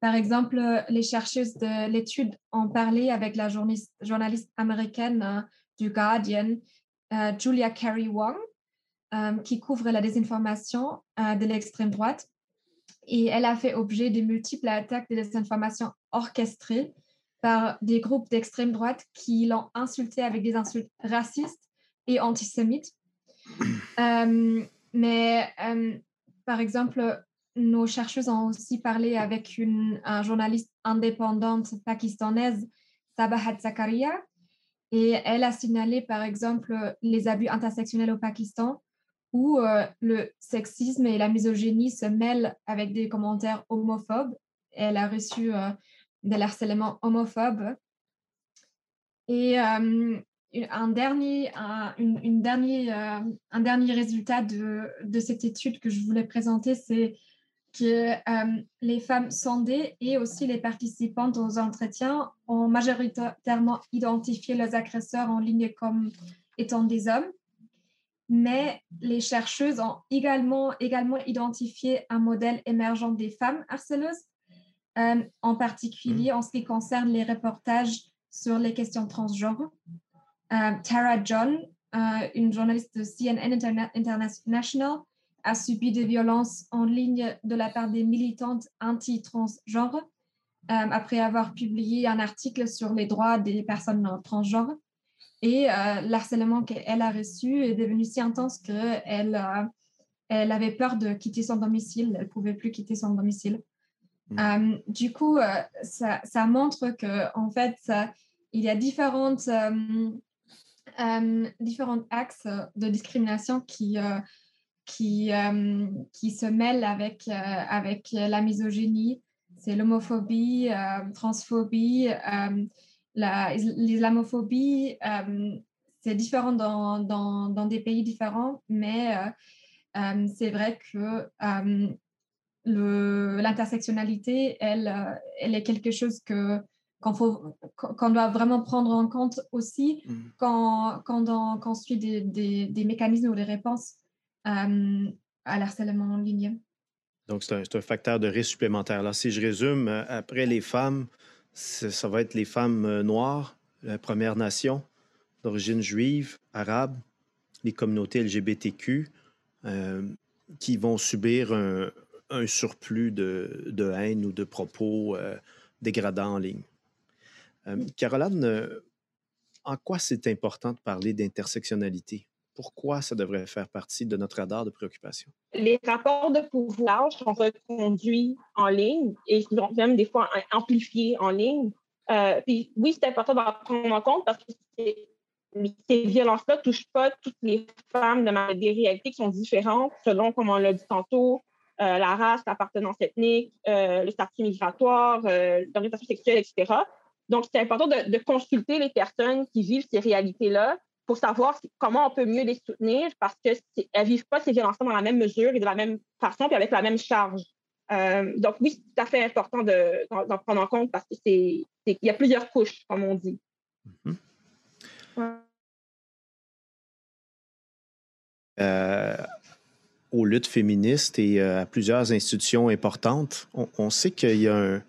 Par exemple, les chercheuses de l'étude ont parlé avec la journaliste, journaliste américaine du Guardian, Julia Carey Wong, qui couvre la désinformation de l'extrême droite. Et elle a fait objet de multiples attaques de désinformation orchestrées par des groupes d'extrême droite qui l'ont insulté avec des insultes racistes et antisémites. Euh, mais euh, par exemple, nos chercheuses ont aussi parlé avec une journaliste indépendante pakistanaise, Sabahat Zakaria, et elle a signalé par exemple les abus intersectionnels au Pakistan où euh, le sexisme et la misogynie se mêlent avec des commentaires homophobes. Elle a reçu de l'harcèlement homophobe. Et euh, un, dernier, un, une, dernier, euh, un dernier résultat de, de, cette étude que je voulais présenter, c'est que euh, les femmes sondées et aussi les participantes aux entretiens ont majoritairement identifié leurs agresseurs en ligne comme étant des hommes. Mais les chercheuses ont également, également identifié un modèle émergent des femmes harceleuses euh, en particulier mm. en ce qui concerne les reportages sur les questions transgenres. Euh, Tara John, euh, une journaliste de CNN International, a subi des violences en ligne de la part des militantes anti-transgenres après avoir publié un article sur les droits des personnes transgenres. Et l'harcèlement qu'elle a reçu est devenu si intense qu'elle elle avait peur de quitter son domicile. Elle ne pouvait plus quitter son domicile. Mm. Euh, du coup, euh, ça, ça, montre que en fait, il y a différentes, euh, différents axes de discrimination qui, qui, qui se mêlent avec, avec la misogynie. C'est l'homophobie, transphobie, l'islamophobie. c'est différent dans, dans, dans, des pays différents, mais c'est vrai que l'intersectionnalité, elle, euh, elle est quelque chose que qu'on doit vraiment prendre en compte aussi mmh. quand, quand, on, suit des, des, mécanismes ou des réponses euh, à l'harcèlement en ligne. Donc, c'est un, un, facteur de risque supplémentaire. Là, si je résume, euh, après les femmes, ça va être les femmes noires, la Première Nation, d'origine juive, arabe, les communautés LGBTQ, qui vont subir un, un surplus de, de, haine ou de propos euh, dégradants en ligne. Euh, Caroline, euh, en quoi c'est important de parler d'intersectionnalité? Pourquoi ça devrait faire partie de notre radar de préoccupation? Les rapports de pouvoir sont reconduits en ligne et même des fois amplifiés en ligne. puis oui, c'est important d'en prendre en compte parce que ces violences-là ne touchent pas toutes les femmes de des réalités qui sont différentes selon, comme on l'a dit tantôt, euh, la race, l'appartenance ethnique, euh, le statut migratoire, euh, l'orientation sexuelle, etc. Donc, c'est important de, consulter les personnes qui vivent ces réalités-là pour savoir comment on peut mieux les soutenir parce qu'elles ne vivent pas ces violences dans la même mesure et de la même façon puis avec la même charge. donc, oui, c'est tout à fait important d'en prendre en compte parce qu'il y a plusieurs couches, comme on dit. Mm-hmm aux luttes féministes et euh, à plusieurs institutions importantes, on, sait qu'il y a un,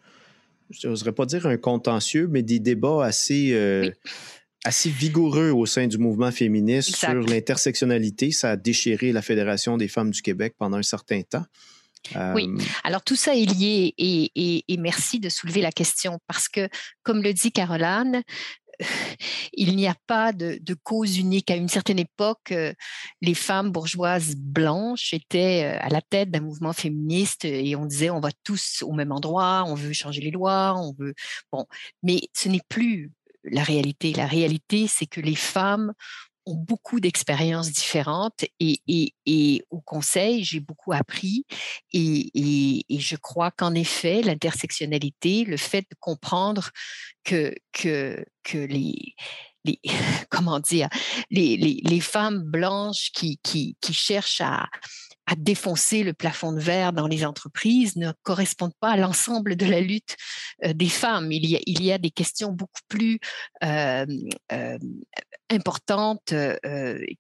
je n'oserais pas dire un contentieux, mais des débats assez, euh, assez vigoureux au sein du mouvement féministe sur l'intersectionnalité. Ça a déchiré la Fédération des femmes du Québec pendant un certain temps. Oui, euh, alors tout ça est lié et, et, et, merci de soulever la question parce que, comme le dit Caroline, il n'y a pas de, cause unique. À une certaine époque, euh, les femmes bourgeoises blanches étaient euh, à la tête d'un mouvement féministe et on disait on va tous au même endroit, on veut changer les lois, on veut. Bon, mais ce n'est plus la réalité. La réalité, c'est que les femmes ont beaucoup d'expériences différentes et, au conseil, j'ai beaucoup appris et, je crois qu'en effet, l'intersectionnalité, le fait de comprendre que, que, que les, les, comment dire, les, les femmes blanches qui, qui, qui cherchent à, à défoncer le plafond de verre dans les entreprises ne correspondent pas à l'ensemble de la lutte euh, des femmes. Il y a, il y a des questions beaucoup plus euh, euh, importantes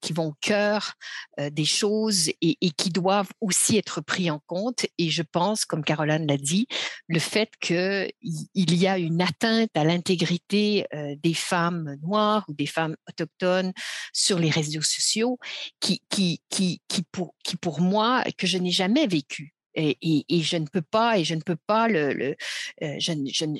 qui vont au cœur des choses et, qui doivent aussi être pris en compte. Et je pense, comme Caroline l'a dit, le fait qu'il y a une atteinte à l'intégrité des femmes noires ou des femmes autochtones sur les réseaux sociaux qui, qui, qui, qui, pour, qui pour moi, que je n'ai jamais vécu. Et, je ne peux pas, et je ne peux pas le, euh, je,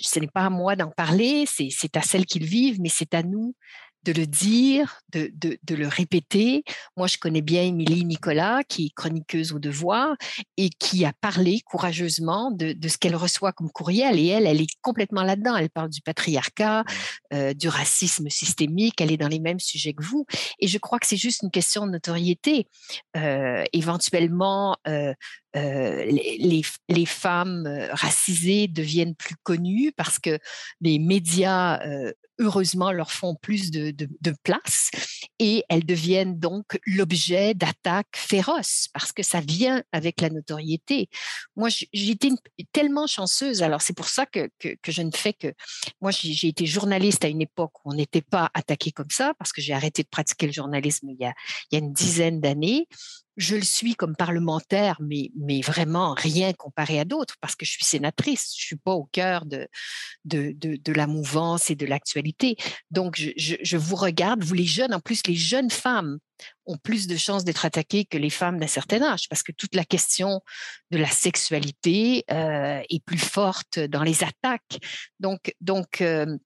ce n'est pas à moi d'en parler, c'est à celles qui le vivent, mais c'est à nous de le dire, de, de, le répéter. Moi, je connais bien Émilie Nicolas, qui est chroniqueuse au devoir et qui a parlé courageusement de, de ce qu'elle reçoit comme courriel. Et elle, elle est complètement là-dedans. Elle parle du patriarcat, euh, du racisme systémique. Elle est dans les mêmes sujets que vous. Et je crois que c'est juste une question de notoriété. Euh, éventuellement, euh, les, les, femmes racisées deviennent plus connues parce que les médias, heureusement, leur font plus de, place et elles deviennent donc l'objet d'attaques féroces parce que ça vient avec la notoriété. Moi, été tellement chanceuse. Alors, c'est pour ça que, que, que, je ne fais que... Moi, j'ai été journaliste à une époque où on n'était pas attaqué comme ça parce que j'ai arrêté de pratiquer le journalisme il y a, il y a une dizaine d'années je le suis comme parlementaire, mais, mais vraiment rien comparé à d'autres, parce que je suis sénatrice, je suis pas au cœur de, de, de, la mouvance et de l'actualité. Donc, je, je, vous regarde, vous les jeunes, en plus, les jeunes femmes ont plus de chances d'être attaquées que les femmes d'un certain âge, parce que toute la question de la sexualité euh, est plus forte dans les attaques. Donc, donc euh,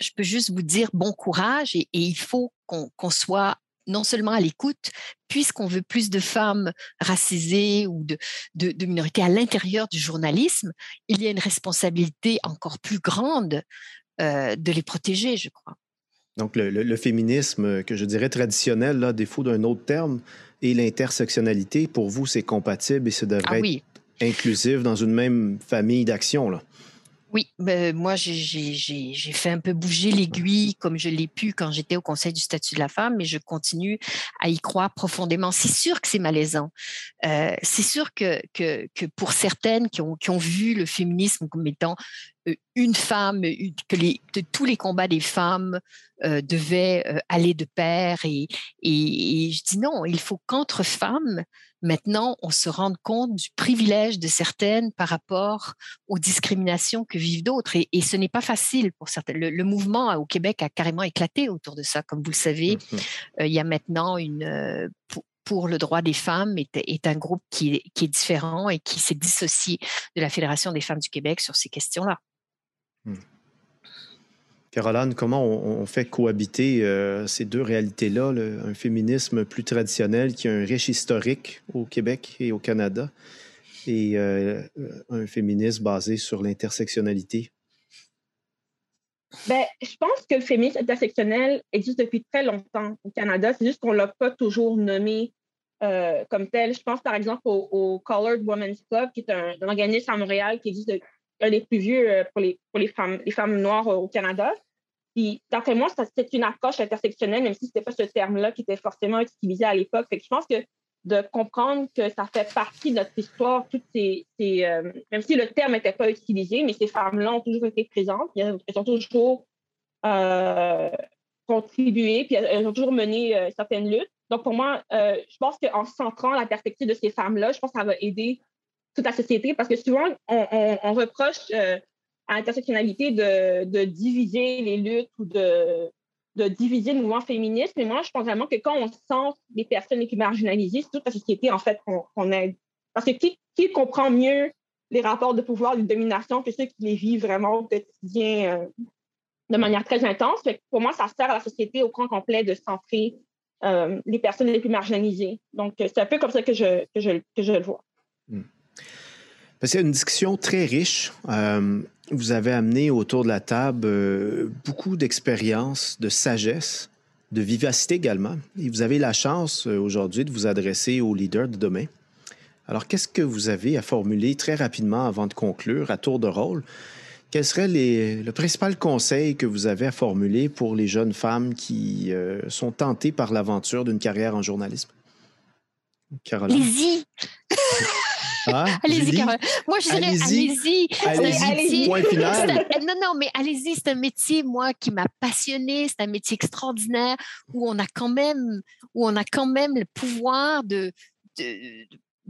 je peux juste vous dire bon courage et, il faut qu'on qu soit non seulement à l'écoute, puisqu'on veut plus de femmes racisées ou de, de, minorités à l'intérieur du journalisme, il y a une responsabilité encore plus grande euh, de les protéger, je crois. Donc, le, féminisme que je dirais traditionnel, là, défaut d'un autre terme, et l'intersectionnalité, pour vous, c'est compatible et ça devrait ah être inclusif dans une même famille d'actions. Oui, ben, moi, j'ai fait un peu bouger l'aiguille comme je l'ai pu quand j'étais au Conseil du statut de la femme, mais je continue à y croire profondément. C'est sûr que c'est malaisant. Euh, c'est sûr que, pour certaines qui ont, qui ont vu le féminisme comme étant une femme, que les, tous les combats des femmes euh, devaient euh, aller de pair. Et, et, et, je dis non, il faut qu'entre femmes, maintenant, on se rende compte du privilège de certaines par rapport aux discriminations que vivent d'autres. Et, et, ce n'est pas facile pour certaines. Le, le, mouvement au Québec a carrément éclaté autour de ça. Comme vous le savez, mmh il y a maintenant une... Pour, pour le droit des femmes est, est un groupe qui est, qui est différent et qui s'est dissocié de la Fédération des femmes du Québec sur ces questions-là. Hmm. Caroline, comment on, fait cohabiter euh, ces deux réalités-là, un féminisme plus traditionnel qui a un riche historique au Québec et au Canada, et euh, un féminisme basé sur l'intersectionnalité? Ben, je pense que le féminisme intersectionnel existe depuis très longtemps au Canada. C'est juste qu'on ne l'a pas toujours nommé euh, comme tel. Je pense par exemple au, Colored Women's Club, qui est un, organisme à Montréal qui existe un des plus vieux euh, pour les, pour les, femmes, les femmes noires au Canada. Puis, d'après moi, c'est une approche intersectionnelle, même si ce n'était pas ce terme-là qui était forcément utilisé à l'époque. Je pense que de comprendre que ça fait partie de notre histoire, toutes ces, ces euh, même si le terme n'était pas utilisé, mais ces femmes-là ont toujours été présentes, elles ont toujours euh, contribué, puis elles ont toujours mené euh, certaines luttes. Donc, pour moi, euh, je pense qu'en centrant la perspective de ces femmes-là, je pense que ça va aider toute la société parce que souvent, on, reproche euh, à l'intersectionnalité de, de, diviser les luttes ou de, de diviser le mouvement féministe. Mais moi, je pense vraiment que quand on sent les personnes les plus marginalisées, c'est toute la société, en fait, qu'on aide. Parce que qui, comprend mieux les rapports de pouvoir, de domination que ceux qui les vivent vraiment au quotidien euh, de manière très intense? Pour moi, ça sert à la société au grand complet de centrer euh, les personnes les plus marginalisées. Donc, c'est un peu comme ça que je, que je, que je le vois. Hmm. C'est une discussion très riche. Euh, vous avez amené autour de la table euh, beaucoup d'expérience, de sagesse, de vivacité également. Et vous avez la chance euh, aujourd'hui de vous adresser aux leaders de demain. Alors, qu'est-ce que vous avez à formuler très rapidement avant de conclure à tour de rôle? Quel serait les, le principal conseil que vous avez à formuler pour les jeunes femmes qui sont tentées par l'aventure d'une carrière en journalisme? Caroline? Allez-y. Ah, allez-y? Caroline. Moi, je dirais Allez-y. allez-y. Allez-y, point final. Non, non, mais allez-y, c'est un métier, moi, qui m'a passionné. C'est un métier extraordinaire où on a quand même, où on a quand même le pouvoir de, de-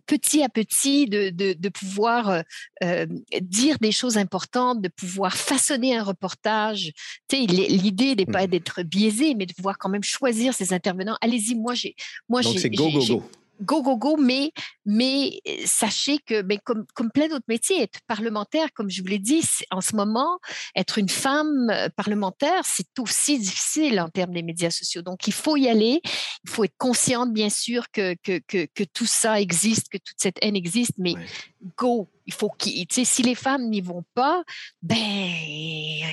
petit à petit, de, de, de pouvoir euh, euh, dire des choses importantes, de pouvoir façonner un reportage. Tu sais, l'idée n'est pas Mhm. d'être biaisé, mais de pouvoir quand même choisir ses intervenants. Allez-y, moi, j'ai, moi, Donc, j'ai- c'est go, go, go. Go, go, go, mais, mais euh, sachez que, ben, comme, comme plein d'autres métiers, être parlementaire, comme je vous l'ai dit, en ce moment, être une femme euh, parlementaire, c'est aussi difficile en termes des médias sociaux. Donc, il faut y aller. Il faut être consciente, bien sûr, que, que, que, tout ça existe, que toute cette haine existe, mais. Go. Il faut qu'il, tu sais, si les femmes n'y vont pas, ben,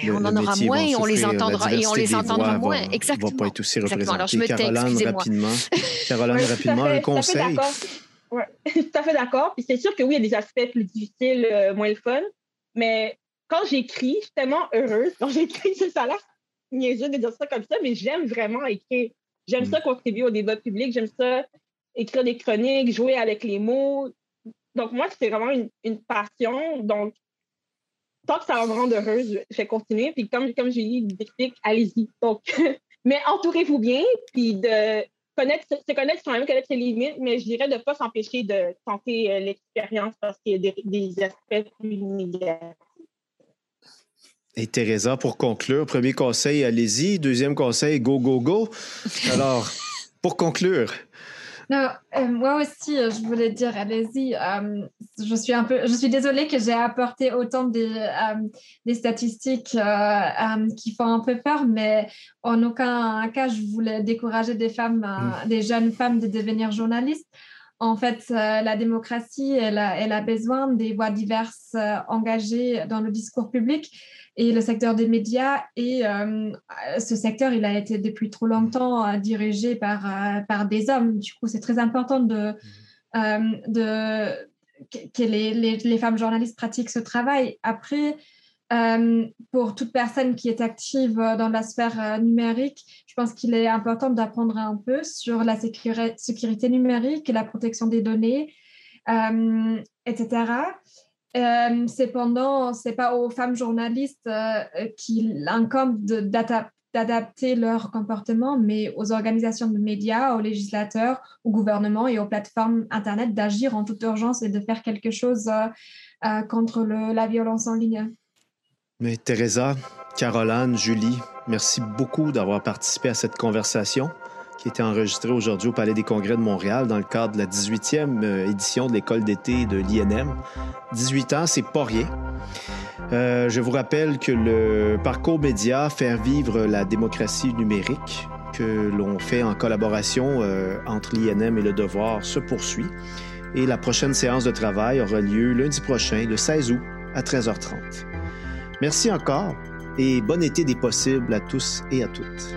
Le- on le en aura moins et on les entendra, et on les entendra moins. Va, va Exactement. pas être aussi Exactement. Alors, je me tais, Caroline, excusez-moi. rapidement. Caroline, Oui, rapidement, fait- un conseil. tout à fait d'accord. Puis c'est sûr que oui, il y a des aspects plus difficiles, euh, moins le fun. Mais quand j'écris, je suis tellement heureuse. Quand j'écris, ça a l'air niaiseux de dire ça comme ça, mais j'aime vraiment écrire. J'aime Mm. ça contribuer au débat public. J'aime ça écrire des chroniques, jouer avec les mots. Donc, moi, c'est vraiment une, passion. Donc, tant que ça va me rendre heureuse, je vais continuer. Puis, comme, comme j'ai dit, allez-y. Donc, mais entourez-vous bien, puis de connaître, se connaître quand même, connaître ses limites, mais je dirais de ne pas s'empêcher de tenter euh, l'expérience parce qu'il y a des, des aspects plus négatifs. Et Teresa, pour conclure, premier conseil, allez-y. Deuxième conseil, go, go, go. Alors, pour conclure, Non, euh, moi aussi, euh, je voulais dire, allez-y. euh, je suis un peu, je suis désolée que j'ai apporté autant des, des statistiques qui font un peu peur, mais en aucun cas, je voulais décourager des femmes, euh, des jeunes femmes de devenir journalistes. En fait, euh, la démocratie, elle a, elle a besoin des voix diverses euh, engagées dans le discours public et le secteur des médias. Et euh, ce secteur, il a été depuis trop longtemps dirigé par, par des hommes. Du coup, c'est très important de, euh, de, que que les, les, les femmes journalistes pratiquent ce travail. Après, euh, pour toute personne qui est active euh, dans la sphère euh, numérique, je pense qu'il est important d'apprendre un peu sur la sécurité, sécurité numérique, la protection des données, etc. Cependant, ce n'est pas aux femmes journalistes qu'il incombe d'adapter leur comportement, mais aux organisations de médias, aux législateurs, au gouvernement et aux plateformes Internet d'agir en toute urgence et de faire quelque chose contre la violence en ligne. Mais Teresa, Caroline, Julie, merci beaucoup d'avoir participé à cette conversation qui été enregistrée aujourd'hui au Palais des Congrès de Montréal dans le cadre de la 18e euh, édition de l'école d'été de l'INM. 18 ans, c'est pas rien. Euh, je vous rappelle que le parcours média Faire vivre la démocratie numérique que l'on fait en collaboration euh, entre l'INM et le Devoir se poursuit. Et la prochaine séance de travail aura lieu lundi prochain, le 16 août, à 13h30. Merci encore et bon été des possibles à tous et à toutes.